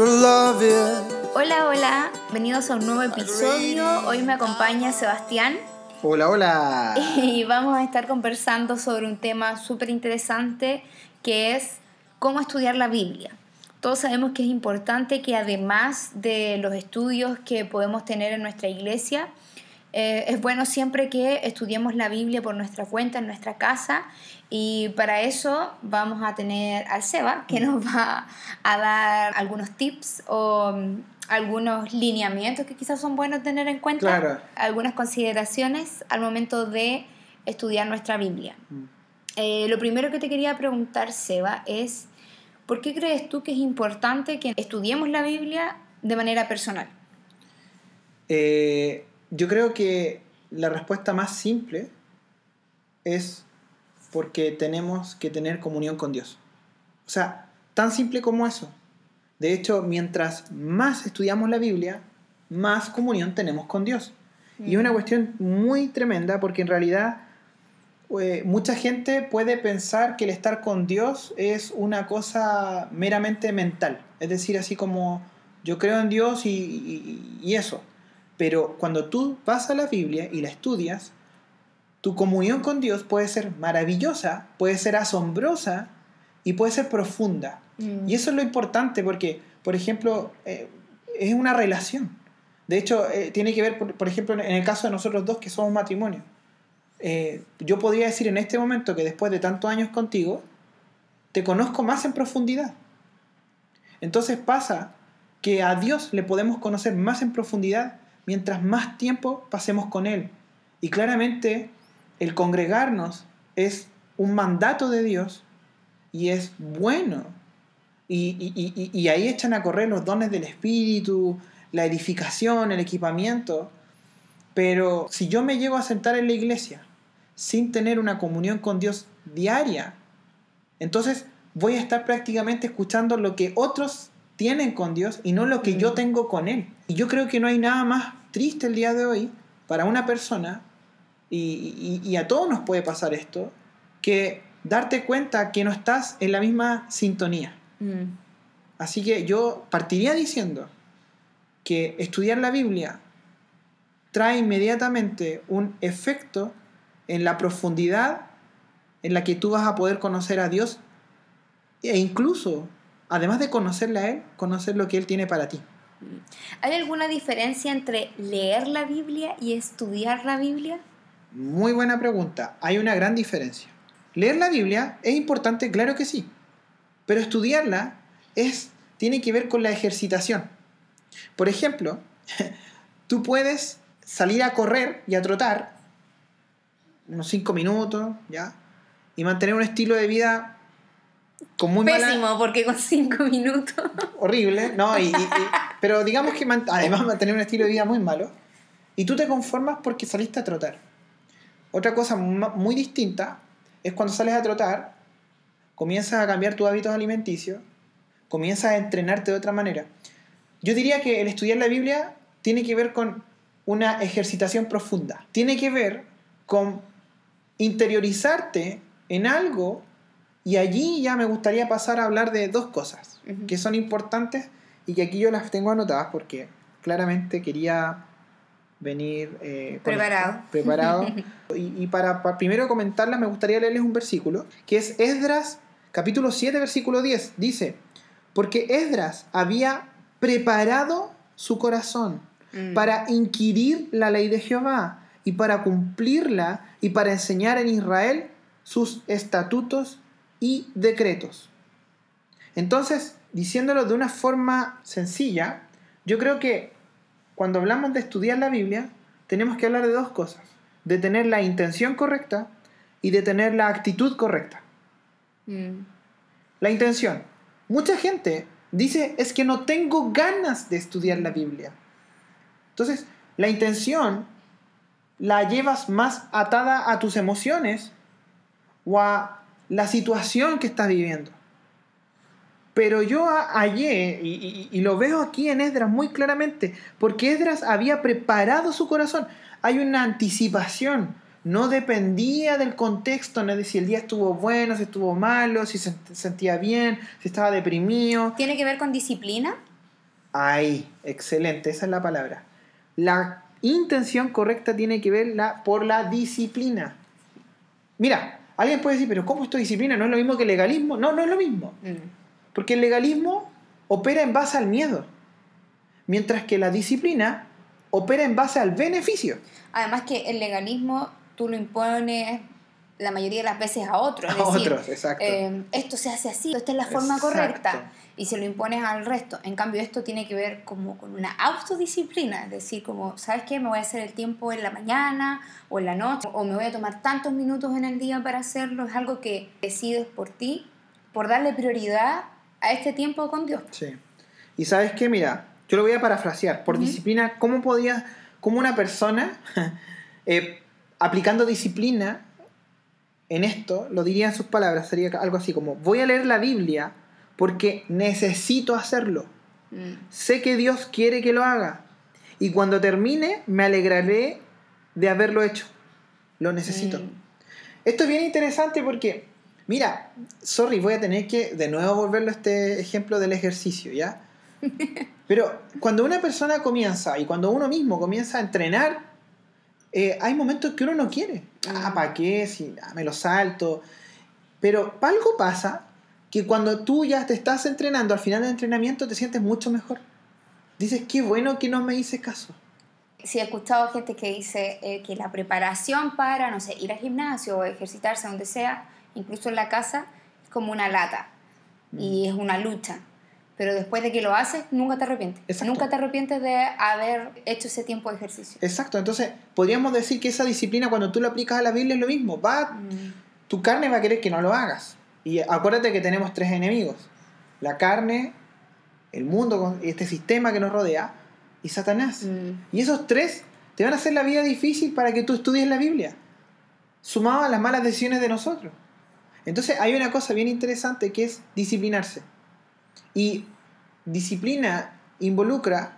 Hola, hola, bienvenidos a un nuevo episodio. Hoy me acompaña Sebastián. Hola, hola. Y vamos a estar conversando sobre un tema súper interesante que es cómo estudiar la Biblia. Todos sabemos que es importante que además de los estudios que podemos tener en nuestra iglesia, eh, es bueno siempre que estudiemos la Biblia por nuestra cuenta en nuestra casa y para eso vamos a tener al Seba que nos va a dar algunos tips o mm, algunos lineamientos que quizás son buenos tener en cuenta, algunas consideraciones al momento de estudiar nuestra Biblia. Mm. Eh, lo primero que te quería preguntar, Seba, es ¿por qué crees tú que es importante que estudiemos la Biblia de manera personal? Eh, yo creo que la respuesta más simple es porque tenemos que tener comunión con Dios. O sea, tan simple como eso. De hecho, mientras más estudiamos la Biblia, más comunión tenemos con Dios. Y es una mm. cuestión muy tremenda porque en realidad eh, mucha gente puede pensar que el estar con Dios es una cosa meramente mental. Es decir, así como yo creo en Dios y eso. Pero cuando tú vas a la Biblia y la estudias, tu comunión con Dios puede ser maravillosa, puede ser asombrosa y puede ser profunda. Mm. Y eso es lo importante porque, por ejemplo, eh, es una relación. De hecho, eh, tiene que ver, por, ejemplo, en el caso de nosotros dos que somos matrimonio. Eh, yo podría decir en este momento que después de tantos años contigo, te conozco más en profundidad. Entonces pasa que a Dios le podemos conocer más en profundidad mientras más tiempo pasemos con Él. Y claramente el congregarnos es un mandato de Dios y es bueno. Y, ahí echan a correr los dones del Espíritu, la edificación, el equipamiento. Pero si yo me llego a sentar en la iglesia sin tener una comunión con Dios diaria, entonces voy a estar prácticamente escuchando lo que otros tienen con Dios y no lo que yo mm. tengo con Él. Y yo creo que no hay nada más triste el día de hoy para una persona, y, a todos nos puede pasar esto, que darte cuenta que no estás en la misma sintonía. Mm. Así que yo partiría diciendo que estudiar la Biblia trae inmediatamente un efecto en la profundidad en la que tú vas a poder conocer a Dios e incluso, además de conocerle a Él, conocer lo que Él tiene para ti. ¿Hay alguna diferencia entre leer la Biblia y estudiar la Biblia? Muy buena pregunta. Hay una gran diferencia. Leer la Biblia es importante, claro que sí, pero estudiarla es, tiene que ver con la ejercitación. Por ejemplo, tú puedes salir a correr y a trotar unos 5 minutos, ¿ya? Y mantener un estilo de vida con Pésimo, porque con 5 minutos. Horrible, ¿no? y, pero digamos que además va a tener un estilo de vida muy malo. Y tú te conformas porque saliste a trotar. Otra cosa muy distinta es cuando sales a trotar, comienzas a cambiar tus hábitos alimenticios, comienzas a entrenarte de otra manera. Yo diría que el estudiar la Biblia tiene que ver con una ejercitación profunda. Tiene que ver con interiorizarte en algo y allí ya me gustaría pasar a hablar de dos cosas que son importantes y que aquí yo las tengo anotadas porque claramente quería venir eh, preparado. preparado. y, para, primero comentarlas me gustaría leerles un versículo, que es Esdras capítulo 7 versículo 10. Dice, porque Esdras había preparado su corazón mm. para inquirir la ley de Jehová y para cumplirla y para enseñar en Israel sus estatutos y decretos. Entonces, diciéndolo de una forma sencilla, yo creo que cuando hablamos de estudiar la Biblia, tenemos que hablar de dos cosas. De tener la intención correcta y de tener la actitud correcta. Mm. La intención. Mucha gente dice, es que no tengo ganas de estudiar la Biblia. Entonces, la intención la llevas más atada a tus emociones o a la situación que estás viviendo. Pero yo hallé, y, lo veo aquí en Esdras muy claramente, porque Esdras había preparado su corazón. Hay una anticipación. No dependía del contexto, no de si el día estuvo bueno, si estuvo malo, si se sentía bien, si estaba deprimido. ¿Tiene que ver con disciplina? Ahí, excelente, esa es la palabra. La intención correcta tiene que ver la, por la disciplina. Mira, alguien puede decir, pero ¿cómo esto disciplina? ¿No es lo mismo que el legalismo? No, no es lo mismo. Mm. Porque el legalismo opera en base al miedo, mientras que la disciplina opera en base al beneficio. Además que el legalismo tú lo impones la mayoría de las veces a otros. Es A decir, otros, exacto. eh, esto se hace así, esta es la forma Exacto. correcta. Y se lo impones al resto. En cambio, esto tiene que ver como con una autodisciplina. Es decir, como, ¿sabes qué? Me voy a hacer el tiempo en la mañana o en la noche. O me voy a tomar tantos minutos en el día para hacerlo. Es algo que decides por ti, por darle prioridad a este tiempo con Dios. Sí. Y sabes qué, mira, yo lo voy a parafrasear. Por Ujú. disciplina, ¿cómo podía, cómo una persona, eh, aplicando disciplina en esto, lo diría en sus palabras, sería algo así como, voy a leer la Biblia porque necesito hacerlo. Mm. Sé que Dios quiere que lo haga. Y cuando termine, me alegraré de haberlo hecho. Lo necesito. Mm. Esto es bien interesante porque, mira, sorry, voy a tener que de nuevo volverlo a este ejemplo del ejercicio, ¿ya? Pero cuando una persona comienza y cuando uno mismo comienza a entrenar, eh, hay momentos que uno no quiere. Ah, Mm. ¿para qué? Si ah, me lo salto. Pero algo pasa que cuando tú ya te estás entrenando, al final del entrenamiento te sientes mucho mejor. Dices, qué bueno que no me hice caso. Sí, he escuchado gente que dice eh, que la preparación para, no sé, ir al gimnasio o ejercitarse donde sea, incluso en la casa, es como una lata y Mm. es una lucha. Pero después de que lo haces, nunca te arrepientes. Exacto. Nunca te arrepientes de haber hecho ese tiempo de ejercicio. Exacto, entonces podríamos decir que esa disciplina cuando tú la aplicas a la Biblia es lo mismo. Va, Mm, tu carne va a querer que no lo hagas. Y acuérdate que tenemos tres enemigos. La carne, el mundo, con- este sistema que nos rodea y Satanás. mm, Y esos tres te van a hacer la vida difícil para que tú estudies la Biblia, sumado a las malas decisiones de nosotros. Entonces hay una cosa bien interesante que es disciplinarse. Y disciplina involucra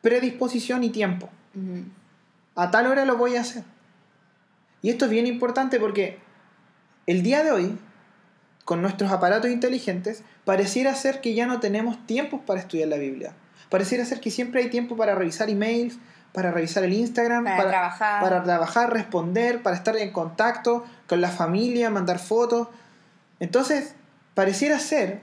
predisposición y tiempo. A tal hora lo voy a hacer. Y esto es bien importante porque el día de hoy, con nuestros aparatos inteligentes, pareciera ser que ya no tenemos tiempos para estudiar la Biblia. Pareciera ser que siempre hay tiempo para revisar emails, para revisar el Instagram, Para trabajar. para trabajar, responder, para estar en contacto con la familia, mandar fotos. Entonces, pareciera ser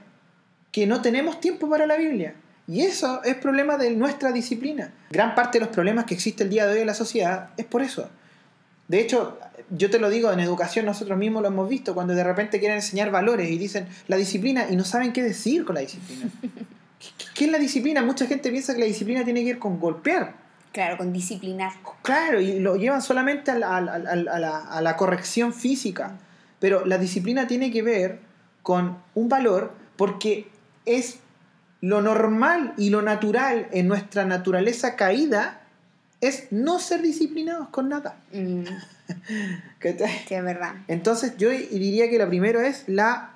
que no tenemos tiempo para la Biblia. Y eso es problema de nuestra disciplina. Gran parte de los problemas que existe el día de hoy en la sociedad es por eso. De hecho, yo te lo digo, en educación nosotros mismos lo hemos visto, cuando de repente quieren enseñar valores y dicen la disciplina y no saben qué decir con la disciplina. ¿Qué, qué es la disciplina? Mucha gente piensa que la disciplina tiene que ver con golpear. Claro, con disciplinar. Claro, y lo llevan solamente a la, a la- a la- a la corrección física. Pero la disciplina tiene que ver con un valor porque es lo normal y lo natural en nuestra naturaleza caída es no ser disciplinados con nada. Mm, sí, es verdad. Entonces yo diría que lo primero es la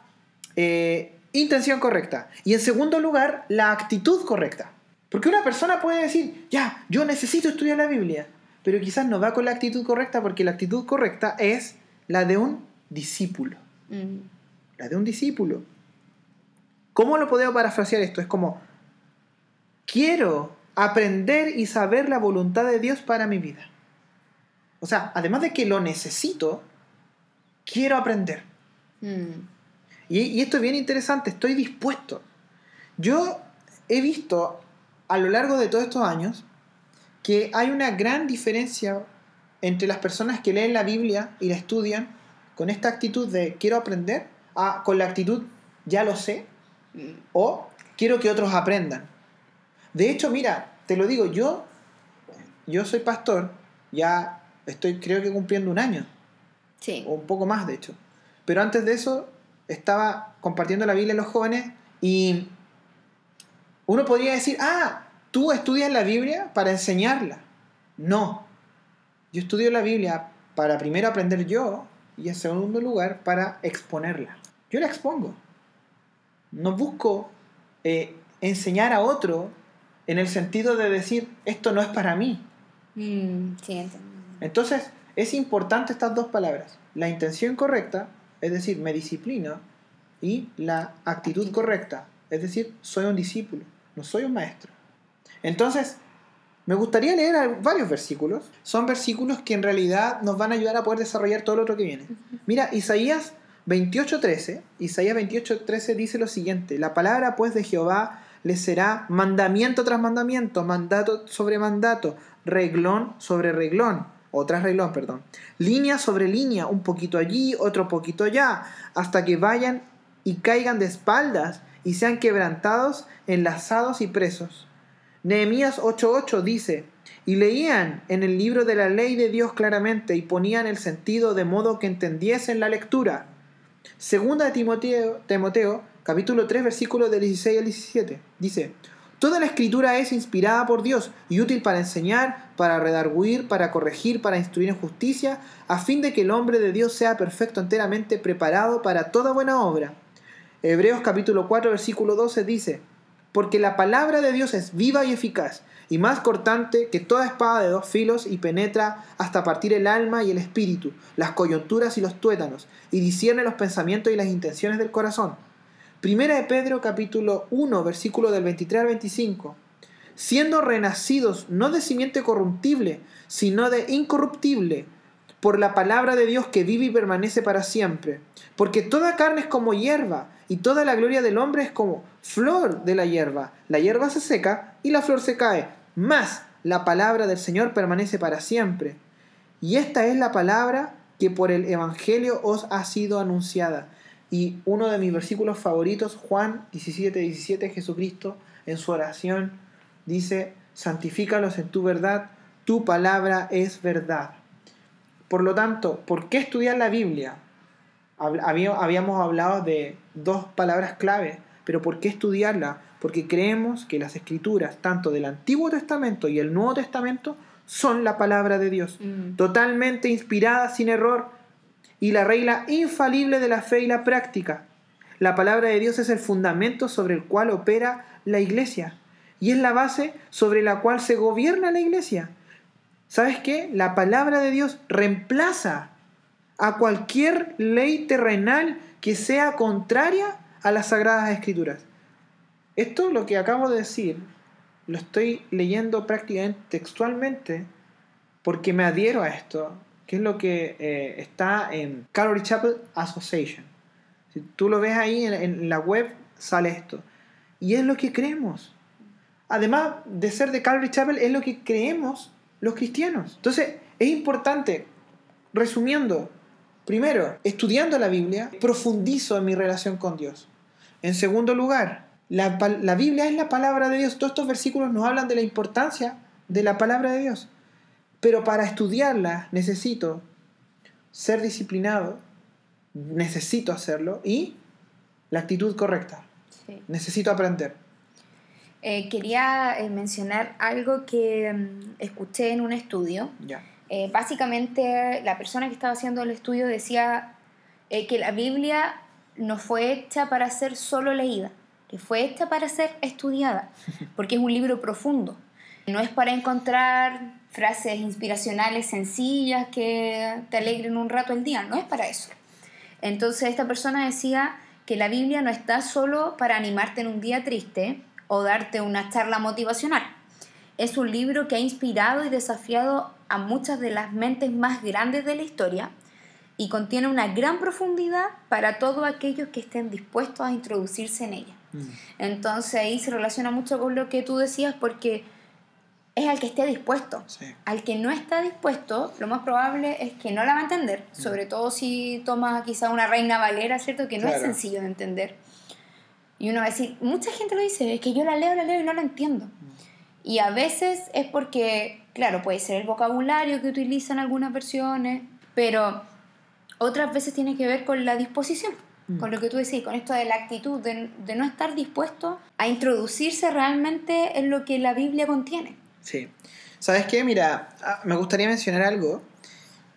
eh, intención correcta. Y en segundo lugar, la actitud correcta. Porque una persona puede decir, ya, yo necesito estudiar la Biblia, pero quizás no va con la actitud correcta porque la actitud correcta es la de un discípulo. Mm, La de un discípulo. ¿Cómo lo podemos parafrasear esto? Es como, quiero aprender y saber la voluntad de Dios para mi vida. O sea, además de que lo necesito, quiero aprender. mm, Y, y esto es bien interesante, estoy dispuesto. Yo he visto a lo largo de todos estos años que hay una gran diferencia entre las personas que leen la Biblia y la estudian con esta actitud de quiero aprender, a, con la actitud ya lo sé. O quiero que otros aprendan. De hecho, mira, te lo digo, yo, yo soy pastor, ya estoy creo que cumpliendo un año Sí. o un poco más de hecho. Pero antes de eso estaba compartiendo la Biblia a los jóvenes y uno podría decir, ah, tú estudias la Biblia para enseñarla. No, yo estudio la Biblia para primero aprender yo y en segundo lugar para exponerla. Yo la expongo. No busco eh, enseñar a otro en el sentido de decir, esto no es para mí. Mm, sí. Entonces, es importante estas dos palabras. La intención correcta, es decir, me disciplina, y la actitud correcta, es decir, soy un discípulo, no soy un maestro. Entonces, me gustaría leer varios versículos. Son versículos que en realidad nos van a ayudar a poder desarrollar todo lo otro que viene. Mira, Isaías 28.13. Isaías 28.13 dice lo siguiente. La palabra pues de Jehová le será mandamiento tras mandamiento, mandato sobre mandato, reglón sobre reglón, otra reglón, perdón, línea sobre línea, un poquito allí, otro poquito allá, hasta que vayan y caigan de espaldas y sean quebrantados, enlazados y presos. Nehemías 8:8 dice, y leían en el libro de la ley de Dios claramente y ponían el sentido de modo que entendiesen la lectura. Segunda de Timoteo, Timoteo capítulo 3, versículos del 16 al 17. Dice, Toda la escritura es inspirada por Dios y útil para enseñar, para redarguir, para corregir, para instruir en justicia, a fin de que el hombre de Dios sea perfecto enteramente preparado para toda buena obra. Hebreos capítulo 4 versículo 12 dice, porque la palabra de Dios es viva y eficaz, y más cortante que toda espada de dos filos, y penetra hasta partir el alma y el espíritu, las coyunturas y los tuétanos, y discierne los pensamientos y las intenciones del corazón. Primera de Pedro capítulo 1, versículo del 23 al 25. Siendo renacidos no de simiente corruptible, sino de incorruptible, por la palabra de Dios que vive y permanece para siempre. Porque toda carne es como hierba, y toda la gloria del hombre es como flor de la hierba. La hierba se seca y la flor se cae, mas la palabra del Señor permanece para siempre. Y esta es la palabra que por el Evangelio os ha sido anunciada. Y uno de mis versículos favoritos, Juan 17, 17, Jesucristo en su oración dice, santifícalos en tu verdad, tu palabra es verdad. Por lo tanto, ¿por qué estudiar la Biblia? Habíamos hablado de dos palabras clave, pero ¿por qué estudiarla? Porque creemos que las escrituras, tanto del Antiguo Testamento y el Nuevo Testamento, son la palabra de Dios, mm. totalmente inspirada, sin error, y la regla infalible de la fe y la práctica. La palabra de Dios es el fundamento sobre el cual opera la iglesia y es la base sobre la cual se gobierna la iglesia. ¿Sabes qué? La palabra de Dios reemplaza a cualquier ley terrenal que sea contraria a las sagradas escrituras. Esto lo que acabo de decir lo estoy leyendo prácticamente textualmente porque me adhiero a esto, que es lo que eh, está en Calvary Chapel Association. Si tú lo ves ahí en, la web, sale esto. Y es lo que creemos. Además de ser de Calvary Chapel, es lo que creemos los cristianos. Entonces, es importante, resumiendo, primero, estudiando la Biblia, profundizo en mi relación con Dios. En segundo lugar, la, la Biblia es la palabra de Dios. Todos estos versículos nos hablan de la importancia de la palabra de Dios. Pero para estudiarla necesito ser disciplinado, necesito hacerlo y la actitud correcta. Necesito aprender. Eh, quería eh, mencionar algo que mm, escuché en un estudio. Eh, básicamente la persona que estaba haciendo el estudio decía que la Biblia no fue hecha para ser solo leída, que fue hecha para ser estudiada, porque es un libro profundo. No es para encontrar frases inspiracionales sencillas que te alegren un rato el día, no es para eso. Entonces esta persona decía que la Biblia no está solo para animarte en un día triste o darte una charla motivacional. Es un libro que ha inspirado y desafiado a muchas de las mentes más grandes de la historia y contiene una gran profundidad para todos aquellos que estén dispuestos a introducirse en ella. Mm. Entonces ahí se relaciona mucho con lo que tú decías porque es al que esté dispuesto. Al que no está dispuesto, lo más probable es que no la va a entender, mm. sobre todo si toma quizá una reina valera, ¿cierto? Que no es sencillo de entender. Y uno va a decir, mucha gente lo dice, es que yo la leo, la leo y no la entiendo. Mm. Y a veces es porque, claro, puede ser el vocabulario que utilizan algunas versiones, pero otras veces tiene que ver con la disposición, mm. con lo que tú decís, con esto de la actitud, de, de no estar dispuesto a introducirse realmente en lo que la Biblia contiene. Sí. ¿Sabes qué? Mira, ah, me gustaría mencionar algo.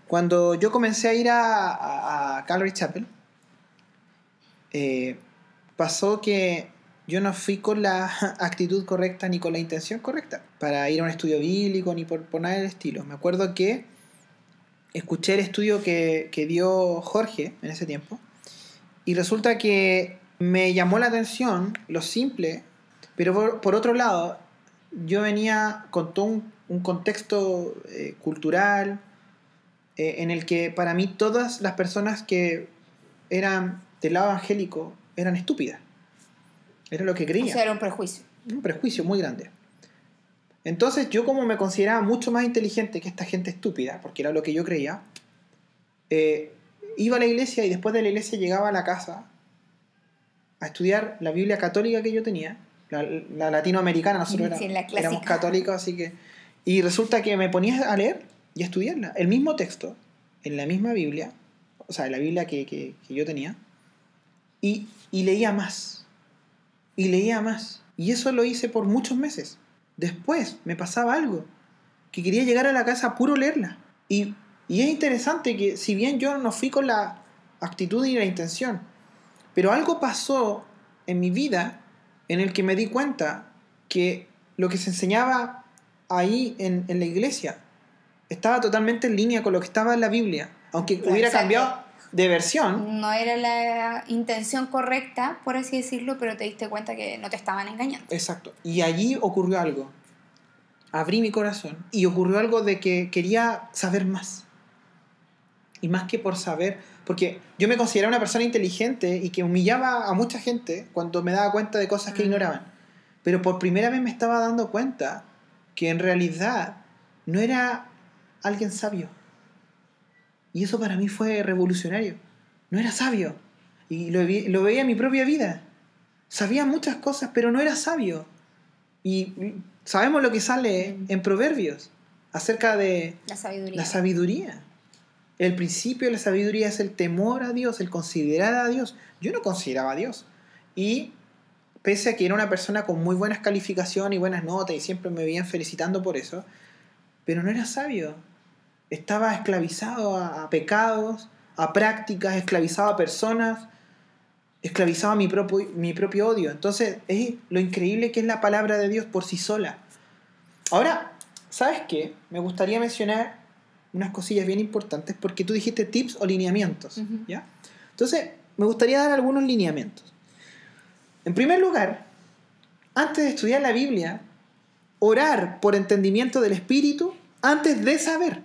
Cuando yo comencé a ir a, a, Calvary Chapel, eh, pasó que yo no fui con la actitud correcta ni con la intención correcta para ir a un estudio bíblico ni por, nada del estilo. Me acuerdo que escuché el estudio que, dio Jorge en ese tiempo y resulta que me llamó la atención lo simple, pero por otro lado yo venía con todo un, un contexto eh, cultural eh, en el que para mí todas las personas que eran del lado evangélico eran estúpidas. Era lo que O creía. sea, era un prejuicio. un prejuicio muy grande. Entonces yo como me consideraba mucho más inteligente que esta gente estúpida, porque era lo que yo creía, eh, iba a la iglesia y después de la iglesia llegaba a la casa a estudiar la Biblia católica que yo tenía, la, la latinoamericana, nosotros Sí, era- la éramos católicos, así que... Y resulta que me ponía a leer y a estudiarla, el mismo texto, en la misma Biblia, o sea, en la Biblia que, que- que yo tenía, y, y leía más, y leía más. Y eso lo hice por muchos meses. Después me pasaba algo, que quería llegar a la casa puro leerla. Y, y es interesante que si bien yo no fui con la actitud y la intención, pero algo pasó en mi vida en el que me di cuenta que lo que se enseñaba ahí en, en la iglesia estaba totalmente en línea con lo que estaba en la Biblia. Aunque hubiera cambiado de versión, No era la intención correcta, por así decirlo, pero te diste cuenta que no te estaban engañando. Exacto. Y allí ocurrió algo. Abrí mi corazón y ocurrió algo de que quería saber más. Y más que por saber, porque yo me consideraba una persona inteligente y que humillaba a mucha gente cuando me daba cuenta de cosas que Mm. ignoraban. Pero por primera vez me estaba dando cuenta que en realidad no era alguien sabio. Y eso para mí fue revolucionario. No era sabio. Y lo, veía en mi propia vida. Sabía muchas cosas, pero no era sabio. Y sabemos lo que sale en Proverbios acerca de La sabiduría. la sabiduría. El principio de la sabiduría es el temor a Dios, el considerar a Dios. Yo no consideraba a Dios. Y pese a que era una persona con muy buenas calificaciones y buenas notas y siempre me veían felicitando por eso, pero no era sabio. Estaba esclavizado a, a pecados, a prácticas, esclavizado a personas, esclavizado a mi propio, mi propio odio. Entonces, es lo increíble que es la palabra de Dios por sí sola. Ahora, ¿sabes qué? Me gustaría mencionar unas cosillas bien importantes porque tú dijiste tips o lineamientos, Ujú. ¿ya? Entonces, me gustaría dar algunos lineamientos. En primer lugar, antes de estudiar la Biblia, orar por entendimiento del Espíritu antes de saber.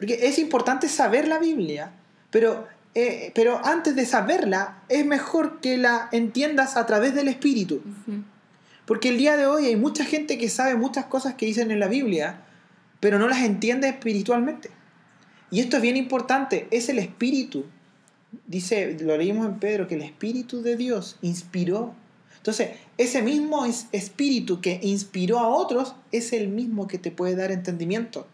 Porque es importante saber la Biblia, pero, eh, pero antes de saberla es mejor que la entiendas a través del Espíritu. Porque el día de hoy hay mucha gente que sabe muchas cosas que dicen en la Biblia, pero no las entiende espiritualmente. Y esto es bien importante, es el Espíritu. Dice, lo leímos en Pedro, que el Espíritu de Dios inspiró. Entonces, ese mismo es- Espíritu que inspiró a otros es el mismo que te puede dar entendimiento.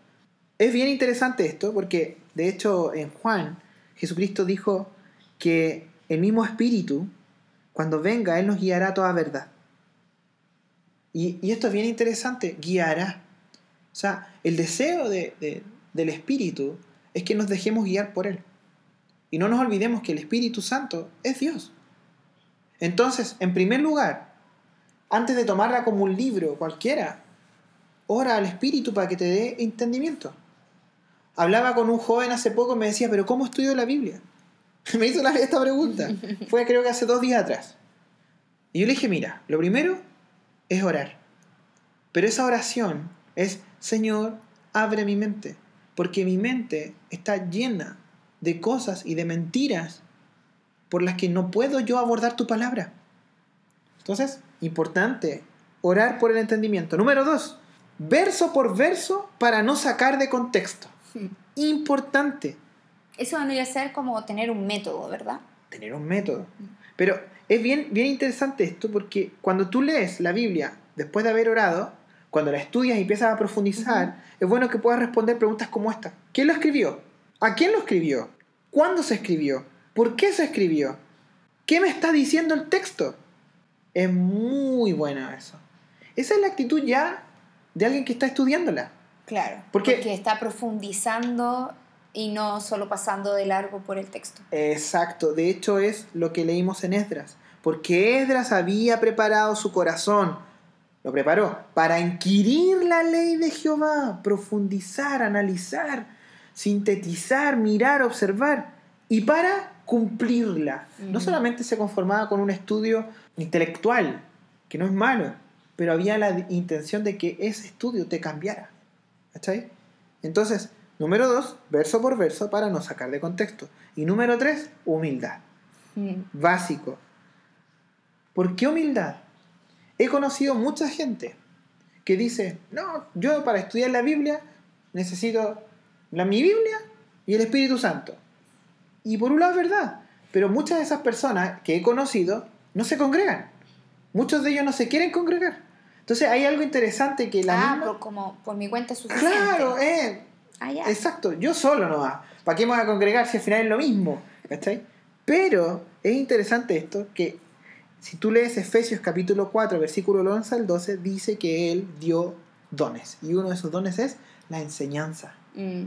Es bien interesante esto porque, de hecho, en Juan, Jesucristo dijo que el mismo Espíritu, cuando venga, Él nos guiará a toda verdad. Y, esto es bien interesante, guiará. O sea, el deseo de- de- del Espíritu es que nos dejemos guiar por Él. Y no nos olvidemos que el Espíritu Santo es Dios. Entonces, en primer lugar, antes de tomarla como un libro cualquiera, ora al Espíritu para que te dé entendimiento. Hablaba con un joven hace poco y me decía, pero ¿cómo estudio la Biblia? Me hizo esta pregunta. Fue creo que hace dos días atrás. Y yo le dije, mira, lo primero es orar. Pero esa oración es, Señor, abre mi mente. Porque mi mente está llena de cosas y de mentiras por las que no puedo yo abordar tu palabra. Entonces, importante, orar por el entendimiento. Número dos, verso por verso para no sacar de contexto. Importante Eso vendría a ser como tener un método, ¿verdad? tener un método. Pero es bien, bien interesante esto porque cuando tú lees la Biblia después de haber orado, cuando la estudias y empiezas a profundizar, es bueno que puedas responder preguntas como esta. ¿Quién lo escribió? ¿A quién lo escribió? ¿Cuándo se escribió? ¿Por qué se escribió? ¿Qué me está diciendo el texto? Es muy bueno eso. Esa es la actitud ya de alguien que está estudiándola. Claro. Porque- Porque está profundizando y no solo pasando de largo por el texto. Exacto, de hecho es lo que leímos en Esdras, porque Esdras había preparado su corazón, lo preparó para inquirir la ley de Jehová, profundizar, analizar, sintetizar, mirar, observar y para cumplirla. No solamente se conformaba con un estudio intelectual, que no es malo, pero había la intención de que ese estudio te cambiara. ¿Cachai? Entonces, número dos, verso por verso para no sacar de contexto. Y número tres, humildad. Mm. Básico. ¿Por qué humildad? He conocido mucha gente que dice, no, yo para estudiar la Biblia necesito la, mi Biblia y el Espíritu Santo. Y por un lado es verdad, pero muchas de esas personas que he conocido no se congregan. Muchos de ellos no se quieren congregar. Entonces hay algo interesante que la ah, misma- por, como por mi cuenta es suficiente. Claro, eh, Ah, exacto. Yo solo no va. ¿Para qué me voy a congregar si al final es lo mismo? ¿Cachai? Pero es interesante esto que si tú lees Efesios capítulo 4, versículo 11 al 12, dice que Él dio dones. Y uno de esos dones es la enseñanza. Mm.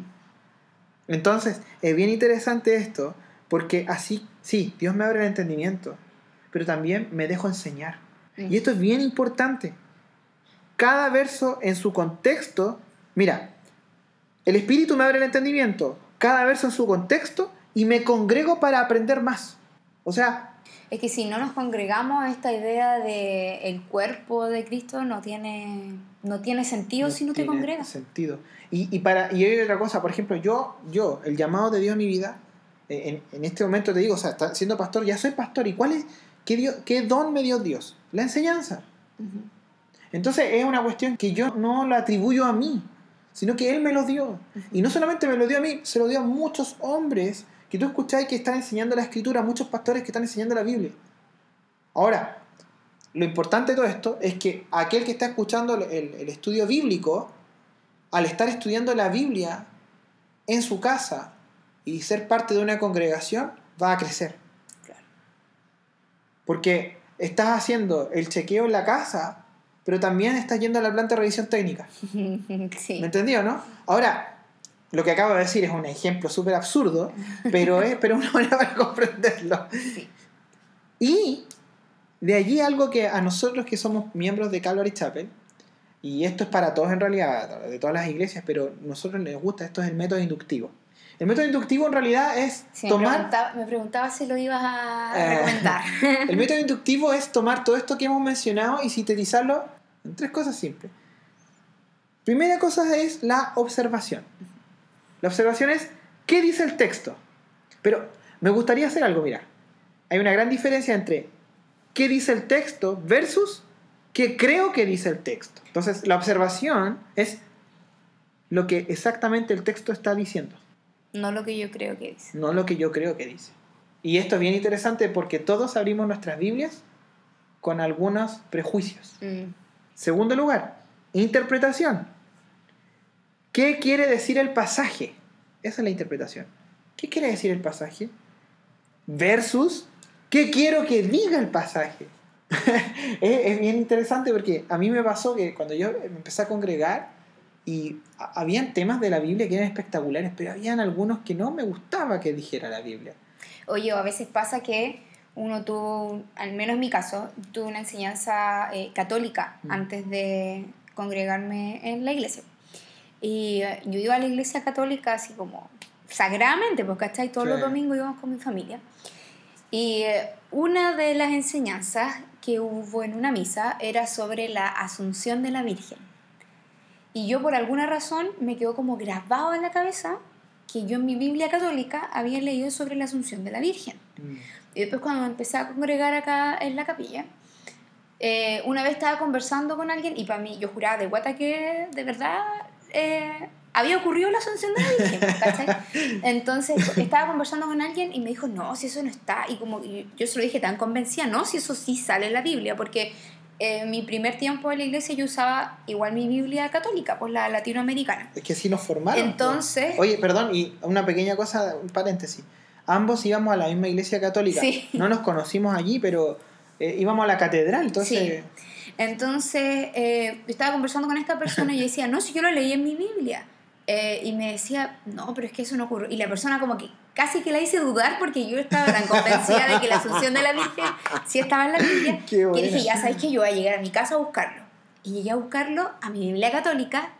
Entonces, es bien interesante esto, porque así, sí, Dios me abre el entendimiento, pero también me dejo enseñar. Mm. Y esto es bien importante. Cada verso en su contexto, mira, el Espíritu me abre el entendimiento, cada verso en su contexto, y me congrego para aprender más. O sea, Es que si no nos congregamos, esta idea de el cuerpo de Cristo no tiene, no tiene sentido si no te congregas. sentido. Y, y para, y hay otra cosa, por ejemplo, yo, yo, el llamado de Dios en mi vida, eh, en, en este momento te digo, o sea, está- siendo pastor, ya soy pastor, ¿y cuál es, qué, Dios, qué don me dio Dios? La enseñanza. Ujú. Entonces es una cuestión que yo no la atribuyo a mí, sino que Él me lo dio. Y no solamente me lo dio a mí, se lo dio a muchos hombres que tú escucháis que están enseñando la escritura, muchos pastores que están enseñando la Biblia. Ahora, lo importante de todo esto es que aquel que está escuchando el, estudio bíblico, al estar estudiando la Biblia en su casa y ser parte de una congregación, va a crecer. Claro. Porque estás haciendo el chequeo en la casa, pero también estás yendo a la planta de revisión técnica. Sí. ¿Me entendió, no? Ahora, lo que acabo de decir es un ejemplo súper absurdo, pero es pero una manera para comprenderlo. Sí. Y de allí algo que a nosotros que somos miembros de Calvary Chapel, y esto es para todos en realidad, de todas las iglesias, pero a nosotros les gusta, esto es el método inductivo. El método inductivo en realidad es Sí, me, tomar... preguntaba, me preguntaba si lo ibas a Eh, recomendar. El método inductivo es tomar todo esto que hemos mencionado y sintetizarlo en tres cosas simples. Primera cosa es la observación. La observación es qué dice el texto. Pero me gustaría hacer algo, mira. Hay una gran diferencia entre qué dice el texto versus qué creo que dice el texto. Entonces, la observación es lo que exactamente el texto está diciendo no lo que yo creo que dice. no lo que yo creo que dice. Y esto es bien interesante porque todos abrimos nuestras Biblias con algunos prejuicios. Mm. Segundo lugar, interpretación. ¿Qué quiere decir el pasaje? Esa es la interpretación. ¿Qué quiere decir el pasaje? Versus, ¿qué quiero que diga el pasaje? es, bien interesante porque a mí me pasó que cuando yo me empecé a congregar y habían temas de la Biblia que eran espectaculares, pero habían algunos que no me gustaba que dijera la Biblia. Oye, a veces pasa que uno tuvo, al menos en mi caso, tuve una enseñanza eh, católica Mm. antes de congregarme en la iglesia. Y eh, yo iba a la iglesia católica así como sagradamente, porque ¿cachai? Todos los Sí. domingos íbamos con mi familia. Y eh, una de las enseñanzas que hubo en una misa era sobre la asunción de la Virgen. Y yo por alguna razón me quedó como grabado en la cabeza que yo en mi Biblia católica había leído sobre la asunción de la Virgen. Y después cuando me empecé a congregar acá en la capilla, eh, una vez estaba conversando con alguien y para mí yo juraba de guata que de verdad eh, había ocurrido la asunción de la Virgen, ¿cachai? Entonces estaba conversando con alguien y me dijo, no, si eso no está. Y como y yo se lo dije tan convencida, no, si eso sí sale en la Biblia, porque en mi primer tiempo en la iglesia yo usaba igual mi Biblia católica, pues la latinoamericana. Es que así nos formaron. Entonces- Oye, perdón, y una pequeña cosa, un paréntesis. Ambos íbamos a la misma iglesia católica. Sí. No nos conocimos allí, pero eh, íbamos a la catedral, entonces... Entonces, eh, estaba conversando con esta persona y yo decía, no, si yo lo leí en mi Biblia. Eh, y me decía, no, pero es que eso no ocurrió. Y la persona como que casi que la hice dudar porque yo estaba tan convencida de que la asunción de la Virgen sí estaba en la Biblia. Qué que dije, ya sabes que yo voy a llegar a mi casa a buscarlo. Y llegué a buscarlo a mi Biblia católica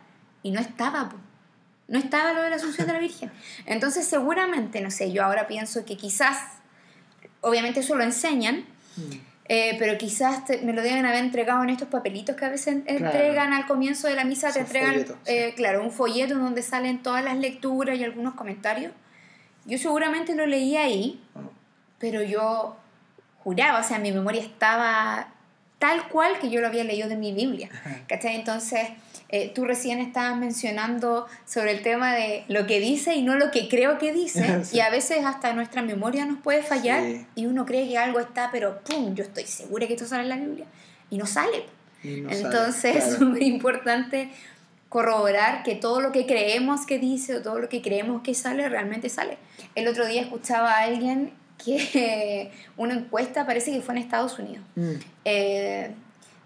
y no estaba, po. No estaba lo de la asunción de la Virgen. Entonces, seguramente, no sé, yo ahora pienso que quizás, obviamente eso lo enseñan, Mm. Eh, pero quizás me lo deben haber entregado en estos papelitos que a veces entregan al comienzo de la misa, te entregan, eh, claro, un folleto donde salen todas las lecturas y algunos comentarios. Yo seguramente lo leí ahí, ah. pero yo juraba, o sea, mi memoria estaba tal cual que yo lo había leído de mi Biblia. ¿Cachai? Entonces, eh, tú recién estabas mencionando sobre el tema de lo que dice y no lo que creo que dice. Y a veces hasta nuestra memoria nos puede fallar y uno cree que algo está, pero ¡pum! Yo estoy segura que esto sale en la Biblia. Y no sale. Entonces, es muy importante corroborar que todo lo que creemos que dice o todo lo que creemos que sale realmente sale. El otro día escuchaba a alguien que una encuesta, parece que fue en Estados Unidos, mm. eh,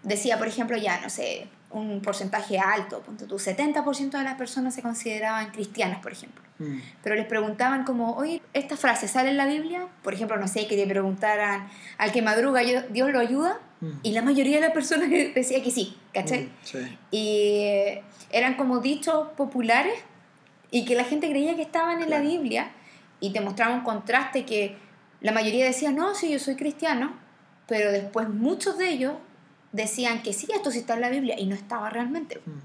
decía, por ejemplo, ya, no sé, un porcentaje alto, punto tú, 70% de las personas se consideraban cristianas, por ejemplo. Mm. Pero les preguntaban como, oye, ¿esta frase sale en la Biblia? Por ejemplo, no sé, que te preguntaran, al que madruga Dios lo ayuda, mm. y la mayoría de las personas decía que sí, ¿cachai? Y eh, eran como dichos populares y que la gente creía que estaban en la Biblia y te mostraba un contraste que la mayoría decía, no, sí, yo soy cristiano, pero después muchos de ellos decían que sí, esto sí está en la Biblia y no estaba realmente. Mm.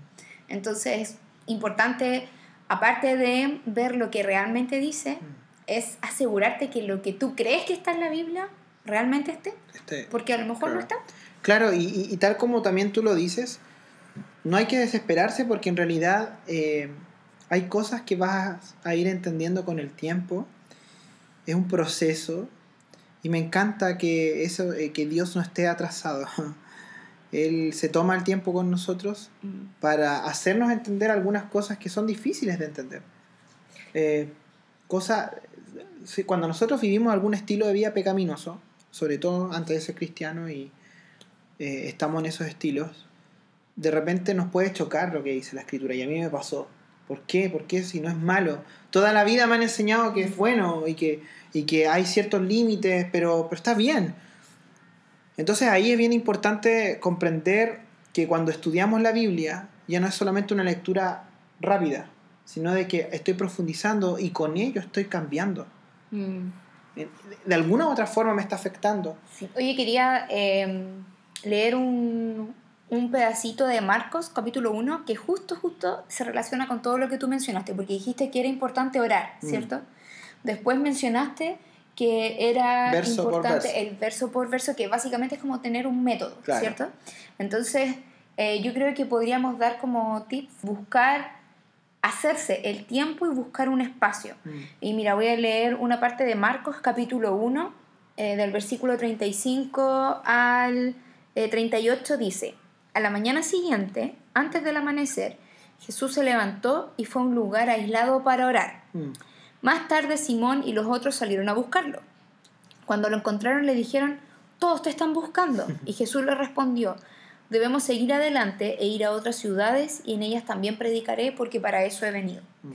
Entonces, es importante, aparte de ver lo que realmente dice, mm. es asegurarte que lo que tú crees que está en la Biblia realmente esté, este, porque a lo mejor no está. Claro, y, tal como también tú lo dices, no hay que desesperarse porque en realidad eh, hay cosas que vas a ir entendiendo con el tiempo es un proceso y me encanta que, eso, eh, que Dios no esté atrasado. Él se toma el tiempo con nosotros mm. para hacernos entender algunas cosas que son difíciles de entender. Eh, cosa, cuando nosotros vivimos algún estilo de vida pecaminoso, sobre todo antes de ser cristiano y eh, estamos en esos estilos, de repente nos puede chocar lo que dice la escritura y a mí me pasó. ¿Por qué? ¿Por qué si no es malo? Toda la vida me han enseñado que es bueno y que y que hay ciertos límites, pero, pero está bien. Entonces ahí es bien importante comprender que cuando estudiamos la Biblia ya no es solamente una lectura rápida, sino de que estoy profundizando y con ello estoy cambiando. Mm. De alguna u otra forma me está afectando. Oye, quería em, leer un, un, pedacito de Marcos, capítulo 1, que justo, justo se relaciona con todo lo que tú mencionaste, porque dijiste que era importante orar, mm. ¿cierto? Después mencionaste que era importante el verso por verso, que básicamente es como tener un método, ¿cierto? Entonces, eh, yo creo que podríamos dar como tips, buscar hacerse el tiempo y buscar un espacio. Mm. Y mira, voy a leer una parte de Marcos capítulo 1, eh, del versículo 35 al 38, eh, dice, a la mañana siguiente, antes del amanecer, Jesús se levantó y fue a un lugar aislado para orar. Mm. Más tarde Simón y los otros salieron a buscarlo. Cuando lo encontraron le dijeron, todos te están buscando. Y Jesús le respondió, debemos seguir adelante e ir a otras ciudades y en ellas también predicaré porque para eso he venido. Mm.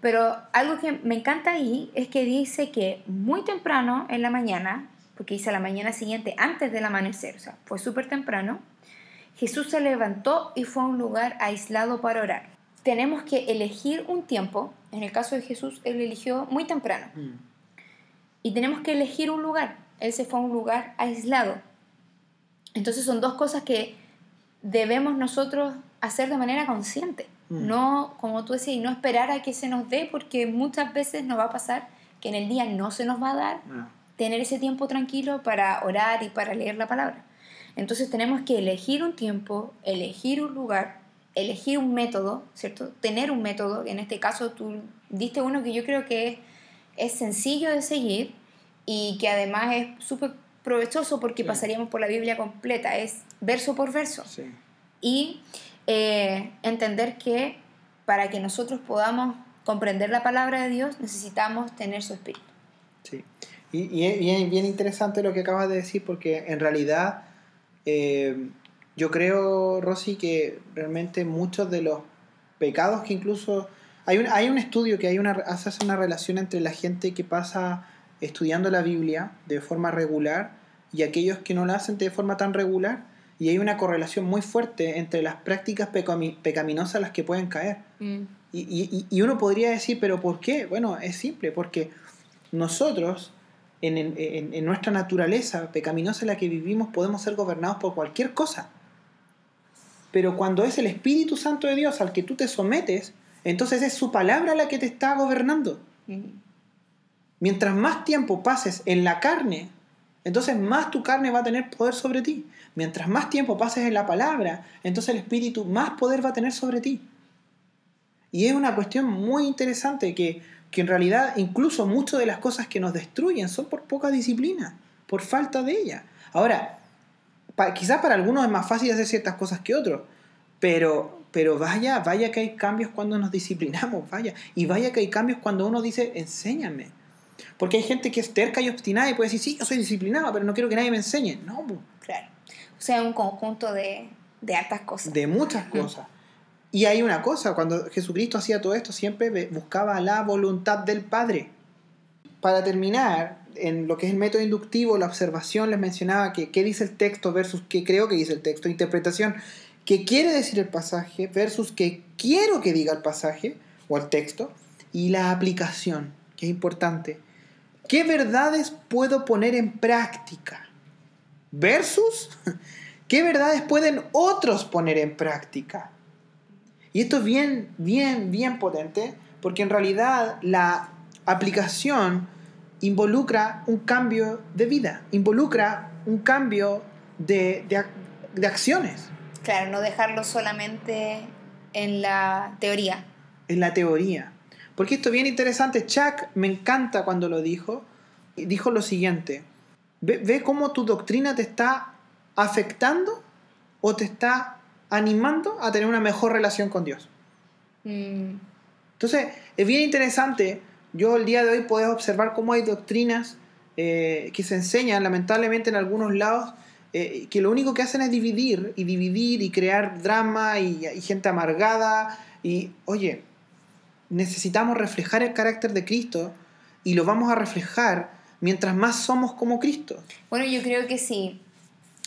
Pero algo que me encanta ahí es que dice que muy temprano en la mañana, porque dice la mañana siguiente antes del amanecer, o sea, fue súper temprano, Jesús se levantó y fue a un lugar aislado para orar tenemos que elegir un tiempo. En el caso de Jesús, Él eligió muy temprano. Mm. Y tenemos que elegir un lugar. Él se fue a un lugar aislado. Entonces son dos cosas que debemos nosotros hacer de manera consciente. Mm. No, como tú decías, y no esperar a que se nos dé, porque muchas veces nos va a pasar que en el día no se nos va a dar ah. tener ese tiempo tranquilo para orar y para leer la palabra. Entonces tenemos que elegir un tiempo, elegir un lugar elegir un método, ¿cierto? Tener un método, en este caso tú diste uno que yo creo que es, sencillo de seguir y que además es súper provechoso porque pasaríamos por la Biblia completa, es verso por verso. Y eh, entender que para que nosotros podamos comprender la palabra de Dios necesitamos tener su espíritu. Sí, y, es bien, bien, interesante lo que acabas de decir porque en realidad eh, yo creo, Rosy, que realmente muchos de los pecados que incluso... Hay un, hay un estudio que hay una, hace una relación entre la gente que pasa estudiando la Biblia de forma regular y aquellos que no la hacen de forma tan regular. Y hay una correlación muy fuerte entre las prácticas pecaminosas a las que pueden caer. Mm. Y, y, y, uno podría decir, pero ¿por qué? Bueno, es simple, porque nosotros en, en, en nuestra naturaleza pecaminosa en la que vivimos, podemos ser gobernados por cualquier cosa. Pero cuando es el Espíritu Santo de Dios al que tú te sometes, entonces es su palabra la que te está gobernando. Mientras más tiempo pases en la carne, entonces más tu carne va a tener poder sobre ti. Mientras más tiempo pases en la palabra, entonces el Espíritu más poder va a tener sobre ti. Y es una cuestión muy interesante que, que en realidad incluso muchas de las cosas que nos destruyen son por poca disciplina, por falta de ella. Ahora, quizás para algunos es más fácil hacer ciertas cosas que otros, pero, pero vaya, vaya que hay cambios cuando nos disciplinamos, vaya. Y vaya que hay cambios cuando uno dice, enséñame. Porque hay gente que es terca y obstinada y puede decir, sí, yo soy disciplinado, pero no quiero que nadie me enseñe. No, claro. O sea, un conjunto de, de altas cosas. De muchas cosas. Y hay una cosa, cuando Jesucristo hacía todo esto, siempre buscaba la voluntad del Padre. Para terminar, en lo que es el método inductivo, la observación, les mencionaba que qué dice el texto versus qué creo que dice el texto, interpretación, qué quiere decir el pasaje versus qué quiero que diga el pasaje o el texto, y la aplicación, que es importante. ¿Qué verdades puedo poner en práctica? Versus, ¿qué verdades pueden otros poner en práctica? Y esto es bien, bien, bien potente, porque en realidad la aplicación involucra un cambio de vida, involucra un cambio de, de, acciones. Claro, no dejarlo solamente en la teoría. En la teoría. Porque esto es bien interesante. Chuck me encanta cuando lo dijo. Dijo lo siguiente. Ve, ve cómo tu doctrina te está afectando o te está animando a tener una mejor relación con Dios. Mm. Entonces, es bien interesante. Yo el día de hoy puedo observar cómo hay doctrinas eh, que se enseñan, lamentablemente en algunos lados, eh, que lo único que hacen es dividir y dividir y crear drama y, y gente amargada. Y, oye, necesitamos reflejar el carácter de Cristo y lo vamos a reflejar mientras más somos como Cristo. Bueno, yo creo que sí.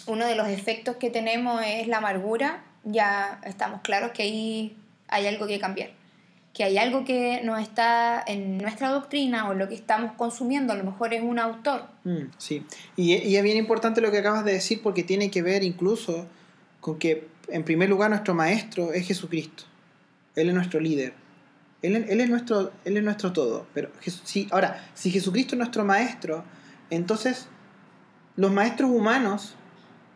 Uno de los efectos que tenemos es la amargura ya estamos claros que ahí hay algo que cambiar. Que hay algo que no está en nuestra doctrina o lo que estamos consumiendo, a lo mejor es un autor. Mm, sí, y, y, es bien importante lo que acabas de decir porque tiene que ver incluso con que, en primer lugar, nuestro maestro es Jesucristo. Él es nuestro líder. Él, él, es, nuestro, él es nuestro todo. Pero si, ahora, si Jesucristo es nuestro maestro, entonces los maestros humanos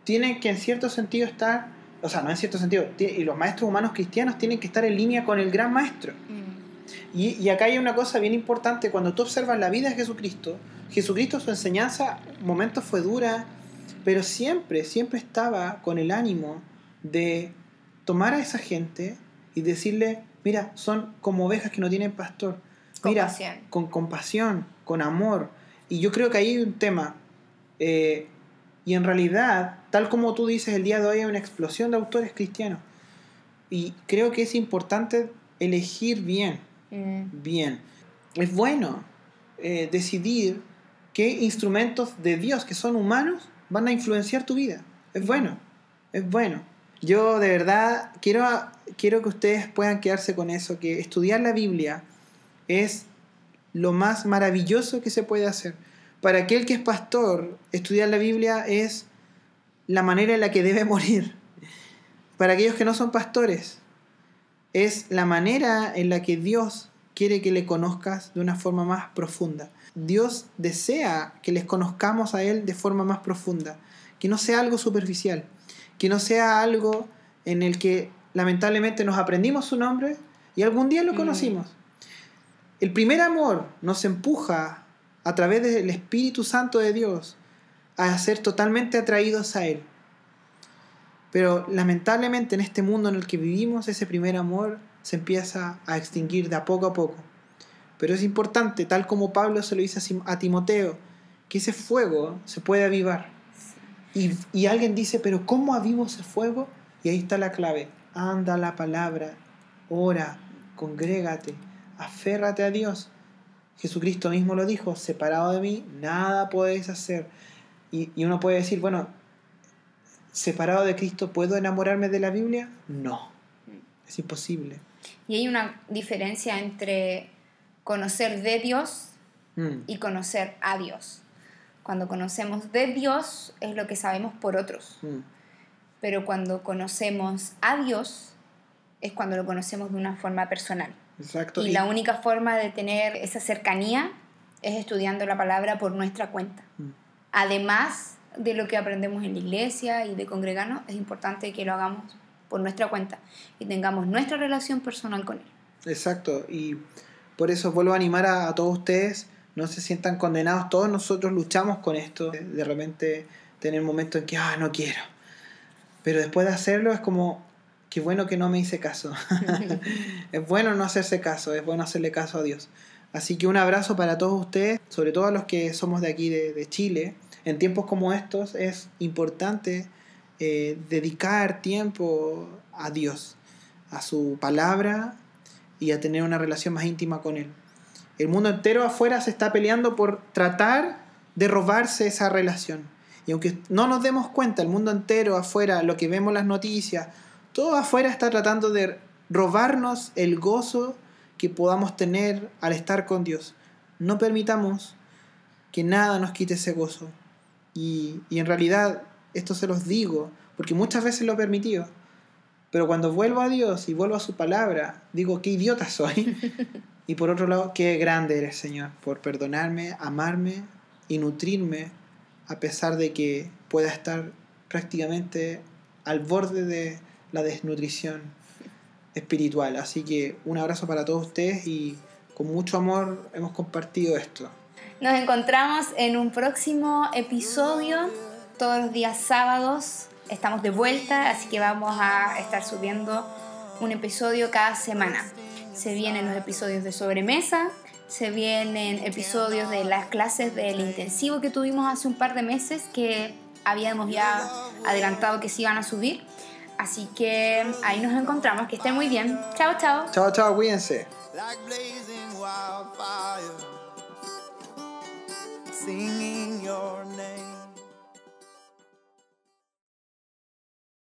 tienen que en cierto sentido estar o sea, no en cierto sentido, y los maestros humanos cristianos tienen que estar en línea con el gran maestro. Mm. Y, y, acá hay una cosa bien importante, cuando tú observas la vida de Jesucristo, Jesucristo su enseñanza, momentos fue dura, pero siempre, siempre estaba con el ánimo de tomar a esa gente y decirle, mira, son como ovejas que no tienen pastor. Mira, con compasión, con amor. Y yo creo que ahí hay un tema. Eh, y en realidad, tal como tú dices, el día de hoy hay una explosión de autores cristianos. Y creo que es importante elegir bien. Mm. Bien. Es bueno eh, decidir qué instrumentos de Dios que son humanos van a influenciar tu vida. Es bueno. Es bueno. Yo de verdad quiero, quiero que ustedes puedan quedarse con eso, que estudiar la Biblia es lo más maravilloso que se puede hacer para aquel que es pastor, estudiar la Biblia es la manera en la que debe morir. Para aquellos que no son pastores, es la manera en la que Dios quiere que le conozcas de una forma más profunda. Dios desea que les conozcamos a Él de forma más profunda, que no sea algo superficial, que no sea algo en el que lamentablemente nos aprendimos su nombre y algún día lo mm. conocimos. El primer amor nos empuja a través del Espíritu Santo de Dios a ser totalmente atraídos a Él. Pero lamentablemente en este mundo en el que vivimos ese primer amor se empieza a extinguir de a poco a poco. Pero es importante, tal como Pablo se lo dice a Timoteo, que ese fuego se puede avivar. Y, y alguien dice, pero ¿cómo avivo ese fuego? Y ahí está la clave. Anda la palabra, ora, congrégate, aférrate a Dios Jesucristo mismo lo dijo, separado de mí, nada puedes hacer. Y, uno puede decir, bueno, separado de Cristo, ¿puedo enamorarme de la Biblia? No, es imposible. Y hay una diferencia entre conocer de Dios mm. y conocer a Dios. Cuando conocemos de Dios es lo que sabemos por otros. Mm. Pero cuando conocemos a Dios es cuando lo conocemos de una forma personal. Exacto. Y la única forma de tener esa cercanía es estudiando la palabra por nuestra cuenta. Mm. Además de lo que aprendemos en la iglesia y de congregarnos, es importante que lo hagamos por nuestra cuenta y tengamos nuestra relación personal con Él. Exacto, y por eso vuelvo a animar a, a todos ustedes, no se sientan condenados, todos nosotros luchamos con esto, de repente tener momentos en que, ah, no quiero, pero después de hacerlo es como, qué bueno que no me hice caso, es bueno no hacerse caso, es bueno hacerle caso a Dios. Así que un abrazo para todos ustedes, sobre todo a los que somos de aquí, de, de Chile. En tiempos como estos es importante eh, dedicar tiempo a Dios, a su palabra y a tener una relación más íntima con Él. El mundo entero afuera se está peleando por tratar de robarse esa relación. Y aunque no nos demos cuenta, el mundo entero afuera, lo que vemos en las noticias, todo afuera está tratando de robarnos el gozo que podamos tener al estar con Dios. No permitamos que nada nos quite ese gozo. Y, y en realidad, esto se los digo, porque muchas veces lo he permitido. Pero cuando vuelvo a Dios y vuelvo a su palabra, digo, qué idiota soy. y por otro lado, qué grande eres, Señor, por perdonarme, amarme y nutrirme, a pesar de que pueda estar prácticamente al borde de la desnutrición espiritual. Así que un abrazo para todos ustedes y con mucho amor hemos compartido esto. Nos encontramos en un próximo episodio, todos los días sábados. Estamos de vuelta, así que vamos a estar subiendo un episodio cada semana. Se vienen los episodios de sobremesa, se vienen episodios de las clases del intensivo que tuvimos hace un par de meses que habíamos ya adelantado que se iban a subir. Así que ahí nos encontramos. Que estén muy bien. Chao, chao. Chao, chao, cuídense. like blazing wildfire, singing your name.